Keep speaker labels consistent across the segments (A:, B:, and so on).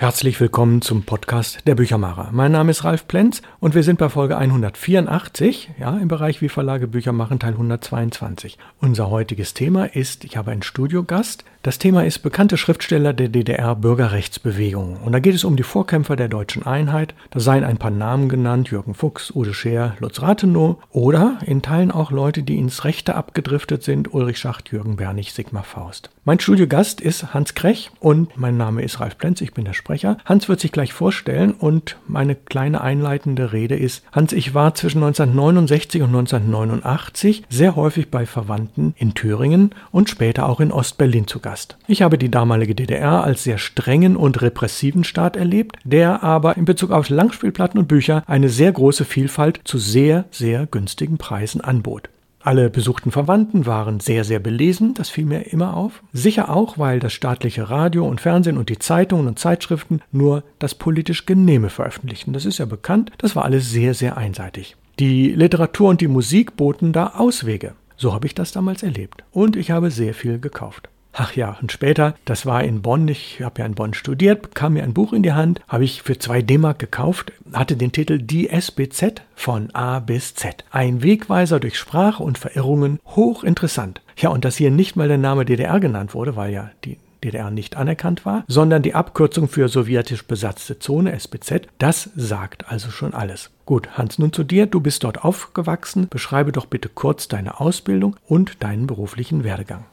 A: Herzlich willkommen zum Podcast der Büchermacher. Mein Name ist Ralf Plenz und wir sind bei Folge 184, ja, im Bereich Wie Verlage Bücher machen, Teil 122. Unser heutiges Thema ist, ich habe einen Studiogast. Das Thema ist bekannte Schriftsteller der DDR Bürgerrechtsbewegung. Und da geht es um die Vorkämpfer der deutschen Einheit. Da seien ein paar Namen genannt, Jürgen Fuchs, Ude Scheer, Lutz Rathenow oder in Teilen auch Leute, die ins Rechte abgedriftet sind, Ulrich Schacht, Jürgen Bernig, Sigmar Faust. Mein Studiogast ist Hans Krech und mein Name ist Ralf Plenz, ich bin der Sprecher. Hans wird sich gleich vorstellen und meine kleine einleitende Rede ist, Hans, ich war zwischen 1969 und 1989 sehr häufig bei Verwandten in Thüringen und später auch in Ostberlin zu Gast. Ich habe die damalige DDR als sehr strengen und repressiven Staat erlebt, der aber in Bezug auf Langspielplatten und Bücher eine sehr große Vielfalt zu sehr, sehr günstigen Preisen anbot. Alle besuchten Verwandten waren sehr, sehr belesen, das fiel mir immer auf. Sicher auch, weil das staatliche Radio und Fernsehen und die Zeitungen und Zeitschriften nur das politisch Genehme veröffentlichten. Das ist ja bekannt, das war alles sehr, sehr einseitig. Die Literatur und die Musik boten da Auswege. So habe ich das damals erlebt. Und ich habe sehr viel gekauft. Ach ja, und später, das war in Bonn, ich habe ja in Bonn studiert, bekam mir ein Buch in die Hand, habe ich für zwei D-Mark gekauft, hatte den Titel Die SBZ von A bis Z. Ein Wegweiser durch Sprache und Verirrungen, hochinteressant. Ja, und dass hier nicht mal der Name DDR genannt wurde, weil ja die DDR nicht anerkannt war, sondern die Abkürzung für sowjetisch besatzte Zone SBZ, das sagt also schon alles. Gut, Hans, nun zu dir. Du bist dort aufgewachsen. Beschreibe doch bitte kurz deine Ausbildung und deinen beruflichen Werdegang.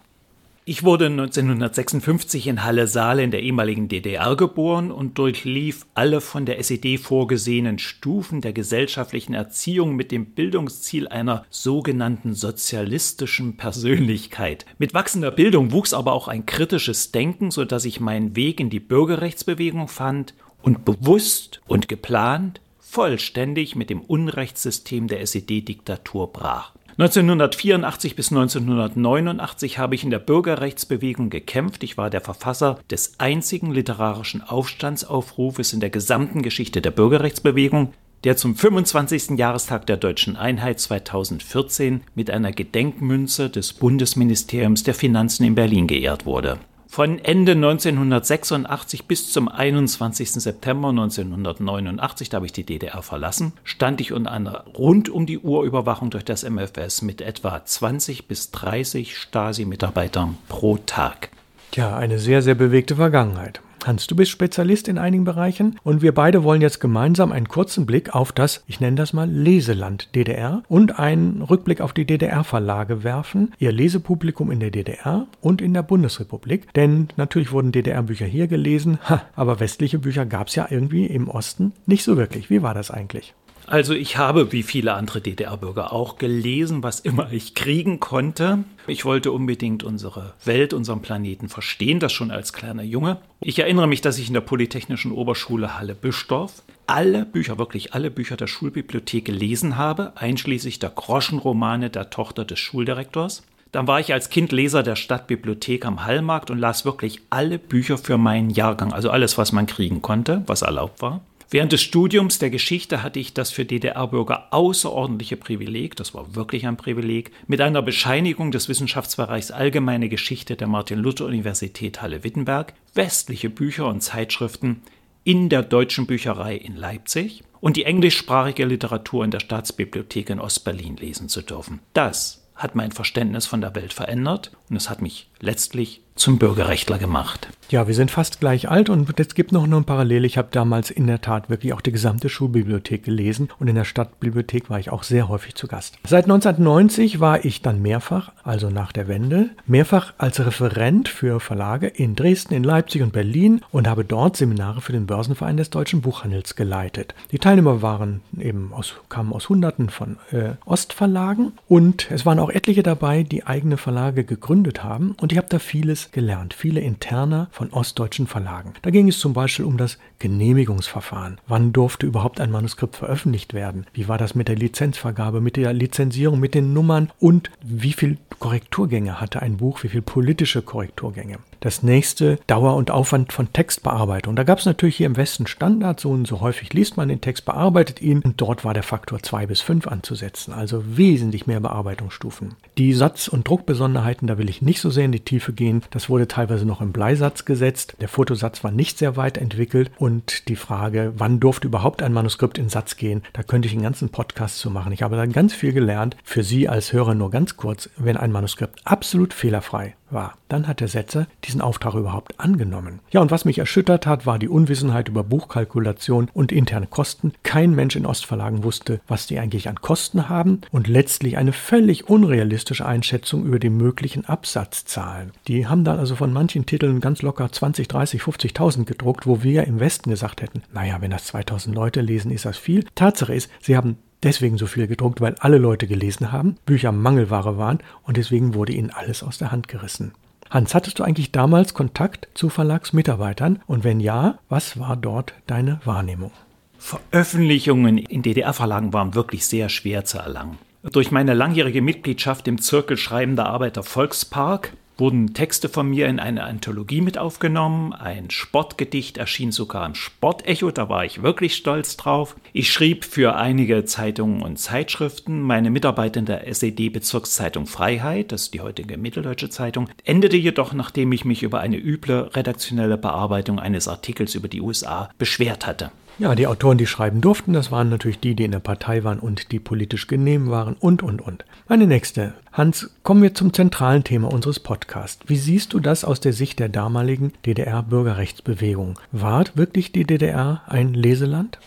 B: Ich wurde 1956 in Halle-Saale in der ehemaligen DDR geboren und durchlief alle von der SED vorgesehenen Stufen der gesellschaftlichen Erziehung mit dem Bildungsziel einer sogenannten sozialistischen Persönlichkeit. Mit wachsender Bildung wuchs aber auch ein kritisches Denken, so dass ich meinen Weg in die Bürgerrechtsbewegung fand und bewusst und geplant vollständig mit dem Unrechtssystem der SED-Diktatur brach. 1984 bis 1989 habe ich in der Bürgerrechtsbewegung gekämpft. Ich war der Verfasser des einzigen literarischen Aufstandsaufrufes in der gesamten Geschichte der Bürgerrechtsbewegung, der zum 25. Jahrestag der deutschen Einheit 2014 mit einer Gedenkmünze des Bundesministeriums der Finanzen in Berlin geehrt wurde. Von Ende 1986 bis zum 21. September 1989, da habe ich die DDR verlassen, stand ich unter einer rund um die Uhr Überwachung durch das MFS mit etwa 20 bis 30 Stasi-Mitarbeitern pro Tag.
A: Tja, eine sehr, sehr bewegte Vergangenheit. Hans, du bist Spezialist in einigen Bereichen und wir beide wollen jetzt gemeinsam einen kurzen Blick auf das, ich nenne das mal Leseland DDR und einen Rückblick auf die DDR-Verlage werfen, ihr Lesepublikum in der DDR und in der Bundesrepublik. Denn natürlich wurden DDR-Bücher hier gelesen, aber westliche Bücher gab es ja irgendwie im Osten nicht so wirklich. Wie war das eigentlich?
B: Also ich habe, wie viele andere DDR-Bürger auch, gelesen, was immer ich kriegen konnte. Ich wollte unbedingt unsere Welt, unseren Planeten verstehen, das schon als kleiner Junge. Ich erinnere mich, dass ich in der Polytechnischen Oberschule Halle-Bischdorf alle Bücher, wirklich alle Bücher der Schulbibliothek gelesen habe, einschließlich der Groschenromane der Tochter des Schuldirektors. Dann war ich als Kind Leser der Stadtbibliothek am Hallmarkt und las wirklich alle Bücher für meinen Jahrgang, also alles, was man kriegen konnte, was erlaubt war. Während des Studiums der Geschichte hatte ich das für DDR-Bürger außerordentliche Privileg, das war wirklich ein Privileg, mit einer Bescheinigung des Wissenschaftsbereichs Allgemeine Geschichte der Martin-Luther-Universität Halle-Wittenberg westliche Bücher und Zeitschriften in der Deutschen Bücherei in Leipzig und die englischsprachige Literatur in der Staatsbibliothek in Ostberlin lesen zu dürfen. Das hat mein Verständnis von der Welt verändert und es hat mich letztlich zum Bürgerrechtler gemacht.
A: Ja, wir sind fast gleich alt und es gibt noch eine Parallele. Ich habe damals in der Tat wirklich auch die gesamte Schulbibliothek gelesen und in der Stadtbibliothek war ich auch sehr häufig zu Gast. Seit 1990 war ich dann mehrfach, also nach der Wende, mehrfach als Referent für Verlage in Dresden, in Leipzig und Berlin und habe dort Seminare für den Börsenverein des deutschen Buchhandels geleitet. Die Teilnehmer waren eben aus, kamen aus Hunderten von äh, Ostverlagen und es waren auch etliche dabei, die eigene Verlage gegründet haben und ich habe da vieles gelernt, viele Interner von ostdeutschen Verlagen. Da ging es zum Beispiel um das Genehmigungsverfahren. Wann durfte überhaupt ein Manuskript veröffentlicht werden? Wie war das mit der Lizenzvergabe, mit der Lizenzierung, mit den Nummern und wie viel Korrekturgänge hatte ein Buch, wie viel politische Korrekturgänge? Das nächste Dauer und Aufwand von Textbearbeitung. Da gab es natürlich hier im Westen Standard, so und so häufig liest man den Text, bearbeitet ihn. Und dort war der Faktor 2 bis 5 anzusetzen, also wesentlich mehr Bearbeitungsstufen. Die Satz- und Druckbesonderheiten, da will ich nicht so sehr in die Tiefe gehen, das wurde teilweise noch im Bleisatz gesetzt, der Fotosatz war nicht sehr weit entwickelt. Und die Frage, wann durfte überhaupt ein Manuskript in Satz gehen, da könnte ich einen ganzen Podcast zu machen. Ich habe da ganz viel gelernt, für Sie als Hörer nur ganz kurz, wenn ein Manuskript absolut fehlerfrei war. Dann hat der Setzer diesen Auftrag überhaupt angenommen. Ja, und was mich erschüttert hat, war die Unwissenheit über Buchkalkulation und interne Kosten. Kein Mensch in Ostverlagen wusste, was die eigentlich an Kosten haben und letztlich eine völlig unrealistische Einschätzung über die möglichen Absatzzahlen. Die haben dann also von manchen Titeln ganz locker 20, 30, 50.000 gedruckt, wo wir im Westen gesagt hätten, naja, wenn das 2000 Leute lesen, ist das viel. Tatsache ist, sie haben deswegen so viel gedruckt, weil alle Leute gelesen haben, Bücher Mangelware waren und deswegen wurde ihnen alles aus der Hand gerissen. Hans, hattest du eigentlich damals Kontakt zu Verlagsmitarbeitern und wenn ja, was war dort deine Wahrnehmung?
B: Veröffentlichungen in DDR-Verlagen waren wirklich sehr schwer zu erlangen. Durch meine langjährige Mitgliedschaft im Zirkel Schreibender Arbeiter Volkspark wurden Texte von mir in eine Anthologie mit aufgenommen. Ein Sportgedicht erschien sogar im Sportecho, da war ich wirklich stolz drauf. Ich schrieb für einige Zeitungen und Zeitschriften. Meine Mitarbeit in der SED-Bezirkszeitung Freiheit, das ist die heutige Mitteldeutsche Zeitung, endete jedoch, nachdem ich mich über eine üble redaktionelle Bearbeitung eines Artikels über die USA beschwert hatte.
A: Ja, die Autoren, die schreiben durften, das waren natürlich die, die in der Partei waren und die politisch genehm waren und, und, und. Meine nächste. Hans, kommen wir zum zentralen Thema unseres Podcasts. Wie siehst du das aus der Sicht der damaligen DDR-Bürgerrechtsbewegung? War wirklich die DDR ein Leseland?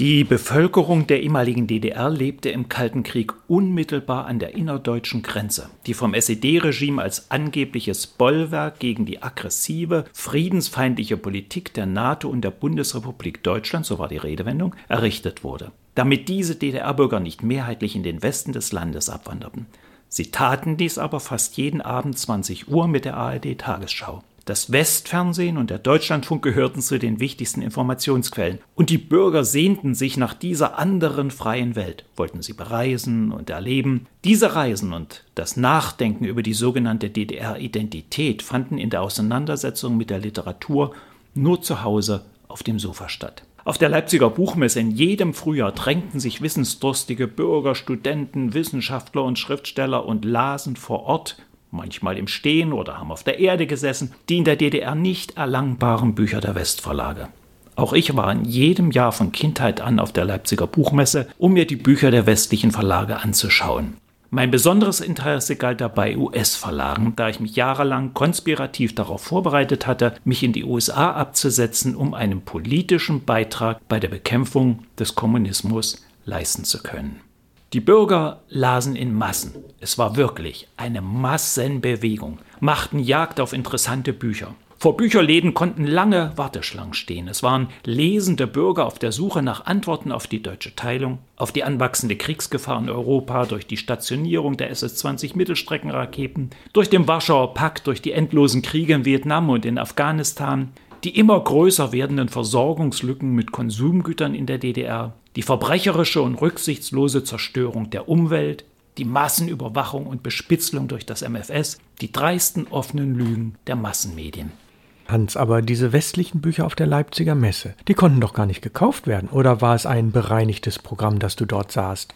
B: Die Bevölkerung der ehemaligen DDR lebte im Kalten Krieg unmittelbar an der innerdeutschen Grenze, die vom SED-Regime als angebliches Bollwerk gegen die aggressive, friedensfeindliche Politik der NATO und der Bundesrepublik Deutschland, so war die Redewendung, errichtet wurde, damit diese DDR-Bürger nicht mehrheitlich in den Westen des Landes abwanderten. Sie taten dies aber fast jeden Abend 20 Uhr mit der ARD-Tagesschau. Das Westfernsehen und der Deutschlandfunk gehörten zu den wichtigsten Informationsquellen. Und die Bürger sehnten sich nach dieser anderen freien Welt, wollten sie bereisen und erleben. Diese Reisen und das Nachdenken über die sogenannte DDR-Identität fanden in der Auseinandersetzung mit der Literatur nur zu Hause auf dem Sofa statt. Auf der Leipziger Buchmesse in jedem Frühjahr drängten sich wissensdurstige Bürger, Studenten, Wissenschaftler und Schriftsteller und lasen vor Ort manchmal im Stehen oder haben auf der Erde gesessen, die in der DDR nicht erlangbaren Bücher der Westverlage. Auch ich war in jedem Jahr von Kindheit an auf der Leipziger Buchmesse, um mir die Bücher der westlichen Verlage anzuschauen. Mein besonderes Interesse galt dabei US-Verlagen, da ich mich jahrelang konspirativ darauf vorbereitet hatte, mich in die USA abzusetzen, um einen politischen Beitrag bei der Bekämpfung des Kommunismus leisten zu können. Die Bürger lasen in Massen. Es war wirklich eine Massenbewegung, machten Jagd auf interessante Bücher. Vor Bücherläden konnten lange Warteschlangen stehen. Es waren lesende Bürger auf der Suche nach Antworten auf die deutsche Teilung, auf die anwachsende Kriegsgefahr in Europa durch die Stationierung der SS-20 Mittelstreckenraketen, durch den Warschauer Pakt, durch die endlosen Kriege in Vietnam und in Afghanistan, die immer größer werdenden Versorgungslücken mit Konsumgütern in der DDR, die verbrecherische und rücksichtslose Zerstörung der Umwelt, die Massenüberwachung und Bespitzelung durch das MFS, die dreisten offenen Lügen der Massenmedien.
A: Hans, aber diese westlichen Bücher auf der Leipziger Messe, die konnten doch gar nicht gekauft werden, oder war es ein bereinigtes Programm, das du dort sahst?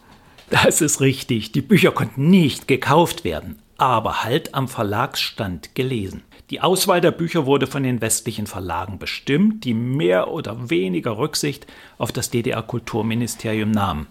B: Das ist richtig, die Bücher konnten nicht gekauft werden, aber halt am Verlagsstand gelesen. Die Auswahl der Bücher wurde von den westlichen Verlagen bestimmt, die mehr oder weniger Rücksicht auf das DDR-Kulturministerium nahmen.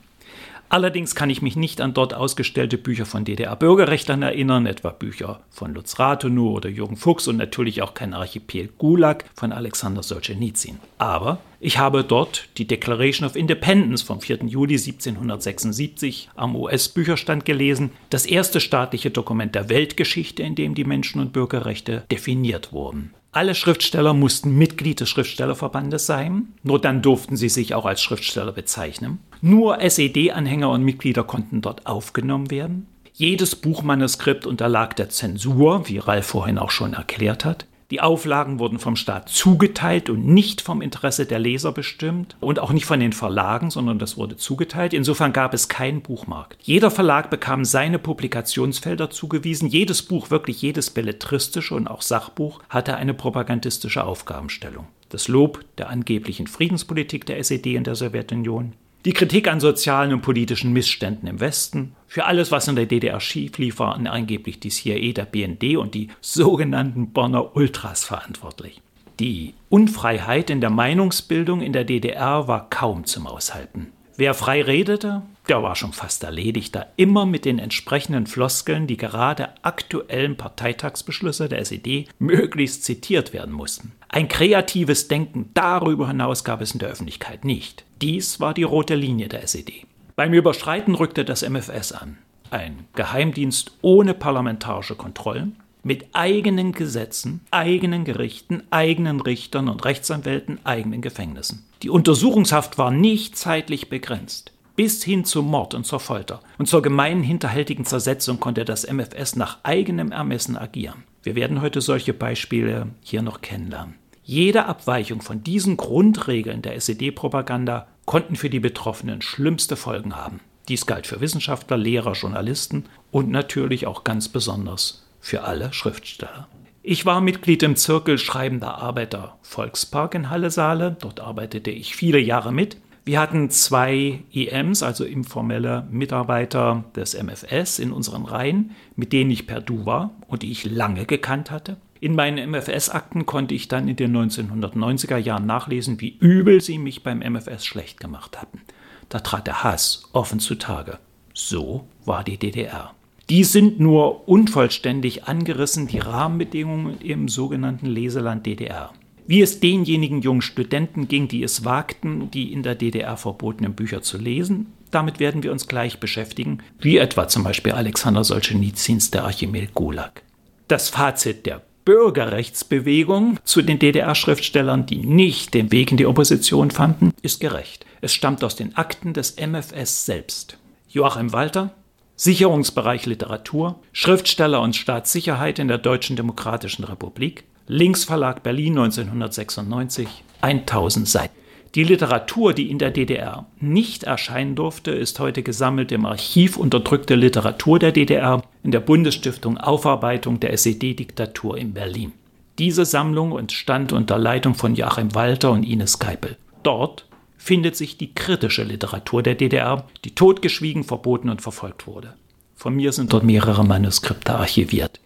B: Allerdings kann ich mich nicht an dort ausgestellte Bücher von DDR-Bürgerrechtlern erinnern, etwa Bücher von Lutz Rathenow oder Jürgen Fuchs und natürlich auch kein Archipel Gulag von Alexander Solzhenitsyn. Aber ich habe dort die Declaration of Independence vom 4. Juli 1776 am US-Bücherstand gelesen, das erste staatliche Dokument der Weltgeschichte, in dem die Menschen- und Bürgerrechte definiert wurden. Alle Schriftsteller mussten Mitglied des Schriftstellerverbandes sein, nur dann durften sie sich auch als Schriftsteller bezeichnen. Nur SED-Anhänger und Mitglieder konnten dort aufgenommen werden. Jedes Buchmanuskript unterlag der Zensur, wie Ralf vorhin auch schon erklärt hat. Die Auflagen wurden vom Staat zugeteilt und nicht vom Interesse der Leser bestimmt und auch nicht von den Verlagen, sondern das wurde zugeteilt. Insofern gab es keinen Buchmarkt. Jeder Verlag bekam seine Publikationsfelder zugewiesen. Jedes Buch, wirklich jedes belletristische und auch Sachbuch, hatte eine propagandistische Aufgabenstellung. Das Lob der angeblichen Friedenspolitik der SED in der Sowjetunion, die Kritik an sozialen und politischen Missständen im Westen, für alles, was in der DDR schief lief, waren angeblich die CIA, der BND und die sogenannten Bonner Ultras verantwortlich. Die Unfreiheit in der Meinungsbildung in der DDR war kaum zum Aushalten. Wer frei redete, der war schon fast erledigt, da immer mit den entsprechenden Floskeln die gerade aktuellen Parteitagsbeschlüsse der SED möglichst zitiert werden mussten. Ein kreatives Denken darüber hinaus gab es in der Öffentlichkeit nicht. Dies war die rote Linie der SED. Beim Überschreiten rückte das MFS an. Ein Geheimdienst ohne parlamentarische Kontrollen, mit eigenen Gesetzen, eigenen Gerichten, eigenen Richtern und Rechtsanwälten, eigenen Gefängnissen. Die Untersuchungshaft war nicht zeitlich begrenzt. Bis hin zum Mord und zur Folter und zur gemeinen hinterhältigen Zersetzung konnte das MFS nach eigenem Ermessen agieren. Wir werden heute solche Beispiele hier noch kennenlernen. Jede Abweichung von diesen Grundregeln der SED-Propaganda konnten für die Betroffenen schlimmste Folgen haben. Dies galt für Wissenschaftler, Lehrer, Journalisten und natürlich auch ganz besonders für alle Schriftsteller. Ich war Mitglied im Zirkel Schreibender Arbeiter Volkspark in Halle-Saale. Dort arbeitete ich viele Jahre mit. Wir hatten zwei EMs, also informelle Mitarbeiter des MFS in unseren Reihen, mit denen ich per Du war und die ich lange gekannt hatte. In meinen MFS-Akten konnte ich dann in den 1990er Jahren nachlesen, wie übel sie mich beim MFS schlecht gemacht hatten. Da trat der Hass offen zutage. So war die DDR. Die sind nur unvollständig angerissen, die Rahmenbedingungen im sogenannten Leseland DDR. Wie es denjenigen jungen Studenten ging, die es wagten, die in der DDR verbotenen Bücher zu lesen, damit werden wir uns gleich beschäftigen, wie etwa zum Beispiel Alexander Solzhenitsyns Der Archimel Gulag. Das Fazit der Bürgerrechtsbewegung zu den DDR-Schriftstellern, die nicht den Weg in die Opposition fanden, ist gerecht. Es stammt aus den Akten des MFS selbst. Joachim Walter, Sicherungsbereich Literatur, Schriftsteller und Staatssicherheit in der Deutschen Demokratischen Republik, Linksverlag Berlin 1996, 1000 Seiten. Die Literatur, die in der DDR nicht erscheinen durfte, ist heute gesammelt im Archiv Unterdrückte Literatur der DDR in der Bundesstiftung Aufarbeitung der SED-Diktatur in Berlin. Diese Sammlung entstand unter Leitung von Joachim Walter und Ines Geipel. Dort findet sich die kritische Literatur der DDR, die totgeschwiegen, verboten und verfolgt wurde. Von mir sind dort mehrere Manuskripte archiviert.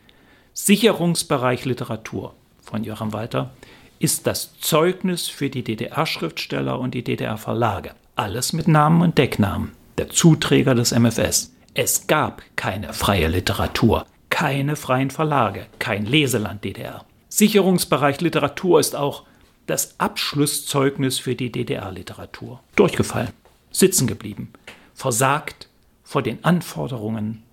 B: Sicherungsbereich Literatur von Joachim Walter ist das Zeugnis für die DDR-Schriftsteller und die DDR-Verlage. Alles mit Namen und Decknamen. Der Zuträger des MFS. Es gab keine freie Literatur, keine freien Verlage, kein Leseland DDR. Sicherungsbereich Literatur ist auch das Abschlusszeugnis für die DDR-Literatur. Durchgefallen, sitzen geblieben, versagt vor den Anforderungen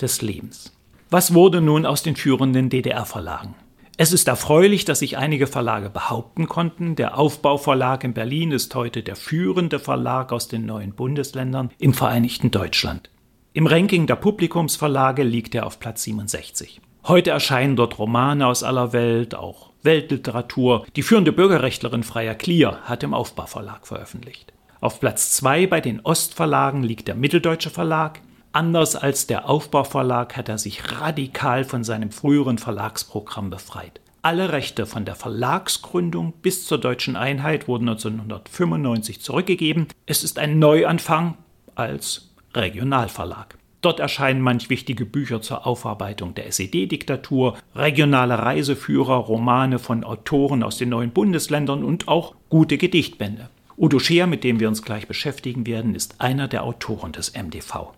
B: des Lebens. Was wurde nun aus den führenden DDR-Verlagen? Es ist erfreulich, dass sich einige Verlage behaupten konnten. Der Aufbauverlag in Berlin ist heute der führende Verlag aus den neuen Bundesländern im Vereinigten Deutschland. Im Ranking der Publikumsverlage liegt er auf Platz 67. Heute erscheinen dort Romane aus aller Welt, auch Weltliteratur. Die führende Bürgerrechtlerin Freier Klier hat im Aufbauverlag veröffentlicht. Auf Platz 2 bei den Ostverlagen liegt der Mitteldeutsche Verlag, Anders als der Aufbauverlag hat er sich radikal von seinem früheren Verlagsprogramm befreit. Alle Rechte von der Verlagsgründung bis zur deutschen Einheit wurden 1995 zurückgegeben. Es ist ein Neuanfang als Regionalverlag. Dort erscheinen manch wichtige Bücher zur Aufarbeitung der SED-Diktatur, regionale Reiseführer, Romane von Autoren aus den neuen Bundesländern und auch gute Gedichtbände. Udo Scheer, mit dem wir uns gleich beschäftigen werden, ist einer der Autoren des MDV.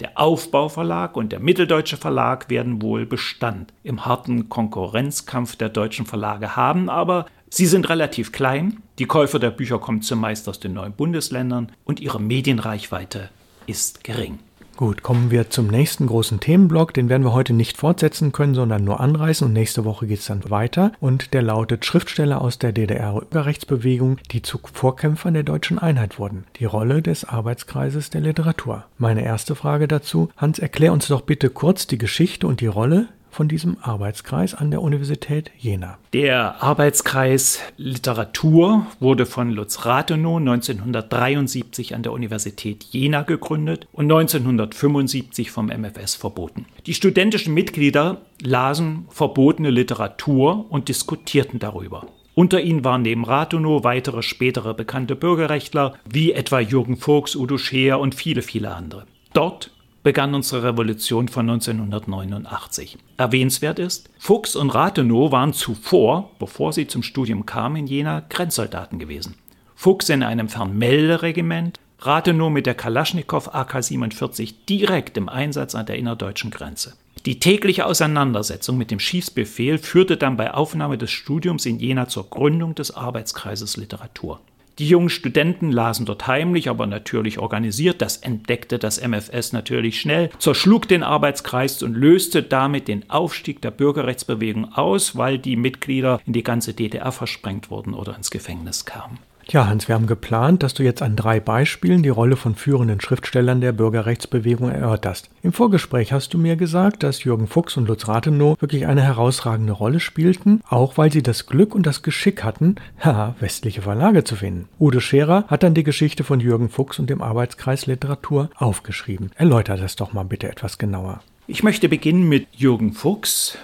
B: Der Aufbauverlag und der Mitteldeutsche Verlag werden wohl Bestand im harten Konkurrenzkampf der deutschen Verlage haben, aber sie sind relativ klein, die Käufer der Bücher kommen zumeist aus den neuen Bundesländern und ihre Medienreichweite ist gering.
A: Gut, kommen wir zum nächsten großen Themenblock. Den werden wir heute nicht fortsetzen können, sondern nur anreißen. Und nächste Woche geht es dann weiter. Und der lautet Schriftsteller aus der DDR-Bürgerrechtsbewegung, die zu Vorkämpfern der deutschen Einheit wurden. Die Rolle des Arbeitskreises der Literatur. Meine erste Frage dazu. Hans, erklär uns doch bitte kurz die Geschichte und die Rolle von diesem Arbeitskreis an der Universität Jena.
B: Der Arbeitskreis Literatur wurde von Lutz Rathenow 1973 an der Universität Jena gegründet und 1975 vom MFS verboten. Die studentischen Mitglieder lasen verbotene Literatur und diskutierten darüber. Unter ihnen waren neben Rathenow weitere spätere bekannte Bürgerrechtler, wie etwa Jürgen Fuchs, Udo Scheer und viele, viele andere. Dort begann unsere Revolution von 1989. Erwähnenswert ist, Fuchs und Rathenow waren zuvor, bevor sie zum Studium kamen in Jena, Grenzsoldaten gewesen. Fuchs in einem Fernmelderegiment, Rathenow mit der Kalaschnikow AK-47 direkt im Einsatz an der innerdeutschen Grenze. Die tägliche Auseinandersetzung mit dem Schießbefehl führte dann bei Aufnahme des Studiums in Jena zur Gründung des Arbeitskreises Literatur. Die jungen Studenten lasen dort heimlich, aber natürlich organisiert. Das entdeckte das MFS natürlich schnell, zerschlug den Arbeitskreis und löste damit den Aufstieg der Bürgerrechtsbewegung aus, weil die Mitglieder in die ganze DDR versprengt wurden oder ins Gefängnis kamen.
A: Ja, Hans, wir haben geplant, dass du jetzt an drei Beispielen die Rolle von führenden Schriftstellern der Bürgerrechtsbewegung erörterst. Im Vorgespräch hast du mir gesagt, dass Jürgen Fuchs und Lutz Rathenow wirklich eine herausragende Rolle spielten, auch weil sie das Glück und das Geschick hatten, westliche Verlage zu finden. Udo Scherer hat dann die Geschichte von Jürgen Fuchs und dem Arbeitskreis Literatur aufgeschrieben. Erläuter das doch mal bitte etwas genauer.
B: Ich möchte beginnen mit Jürgen Fuchs.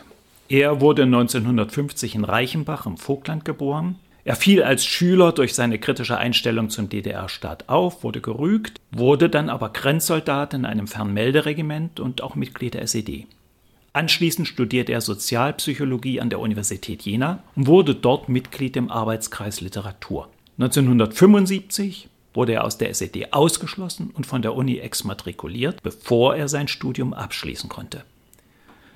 B: Er wurde 1950 in Reichenbach im Vogtland geboren. Er fiel als Schüler durch seine kritische Einstellung zum DDR-Staat auf, wurde gerügt, wurde dann aber Grenzsoldat in einem Fernmelderegiment und auch Mitglied der SED. Anschließend studierte er Sozialpsychologie an der Universität Jena und wurde dort Mitglied im Arbeitskreis Literatur. 1975 wurde er aus der SED ausgeschlossen und von der Uni exmatrikuliert, bevor er sein Studium abschließen konnte.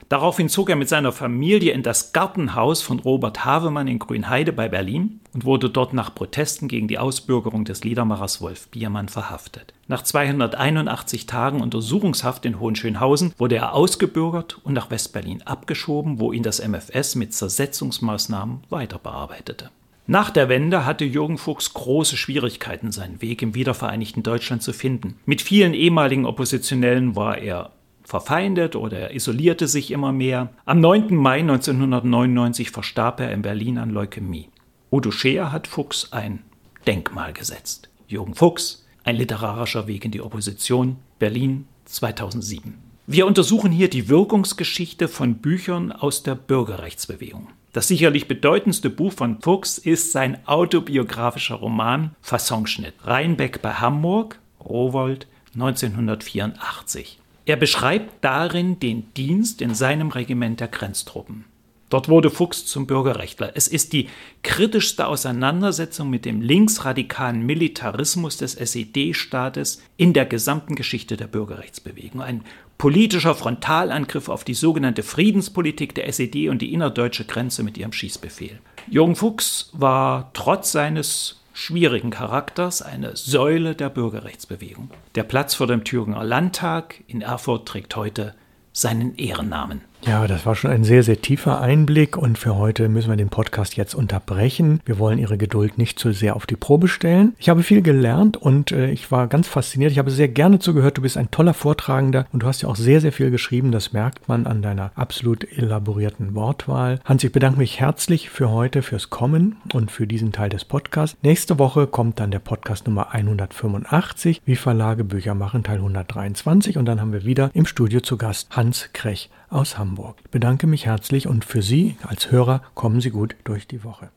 B: Daraufhin zog er mit seiner Familie in das Gartenhaus von Robert Havemann in Grünheide bei Berlin und wurde dort nach Protesten gegen die Ausbürgerung des Liedermachers Wolf Biermann verhaftet. Nach 281 Tagen Untersuchungshaft in Hohenschönhausen wurde er ausgebürgert und nach Westberlin abgeschoben, wo ihn das MFS mit Zersetzungsmaßnahmen weiter bearbeitete. Nach der Wende hatte Jürgen Fuchs große Schwierigkeiten, seinen Weg im wiedervereinigten Deutschland zu finden. Mit vielen ehemaligen Oppositionellen war er verfeindet oder er isolierte sich immer mehr. Am 9. Mai 1999 verstarb er in Berlin an Leukämie. Udo Scheer hat Fuchs ein Denkmal gesetzt. Jürgen Fuchs, ein literarischer Weg in die Opposition, Berlin 2007. Wir untersuchen hier die Wirkungsgeschichte von Büchern aus der Bürgerrechtsbewegung. Das sicherlich bedeutendste Buch von Fuchs ist sein autobiografischer Roman Fassonschnitt. Rheinbeck bei Hamburg, Rowold 1984. Er beschreibt darin den Dienst in seinem Regiment der Grenztruppen. Dort wurde Fuchs zum Bürgerrechtler. Es ist die kritischste Auseinandersetzung mit dem linksradikalen Militarismus des SED-Staates in der gesamten Geschichte der Bürgerrechtsbewegung. Ein politischer Frontalangriff auf die sogenannte Friedenspolitik der SED und die innerdeutsche Grenze mit ihrem Schießbefehl. Jürgen Fuchs war trotz seines schwierigen Charakters eine Säule der Bürgerrechtsbewegung. Der Platz vor dem Thüringer Landtag in Erfurt trägt heute seinen Ehrennamen.
A: Ja, das war schon ein sehr, sehr tiefer Einblick und für heute müssen wir den Podcast jetzt unterbrechen. Wir wollen Ihre Geduld nicht zu sehr auf die Probe stellen. Ich habe viel gelernt und äh, ich war ganz fasziniert. Ich habe sehr gerne zugehört. Du bist ein toller Vortragender und du hast ja auch sehr, sehr viel geschrieben. Das merkt man an deiner absolut elaborierten Wortwahl. Hans, ich bedanke mich herzlich für heute, fürs Kommen und für diesen Teil des Podcasts. Nächste Woche kommt dann der Podcast Nummer 185, wie Verlage Bücher machen, Teil 123 und dann haben wir wieder im Studio zu Gast Hans Krech aus Hamburg. Ich bedanke mich herzlich und für Sie als Hörer kommen Sie gut durch die Woche.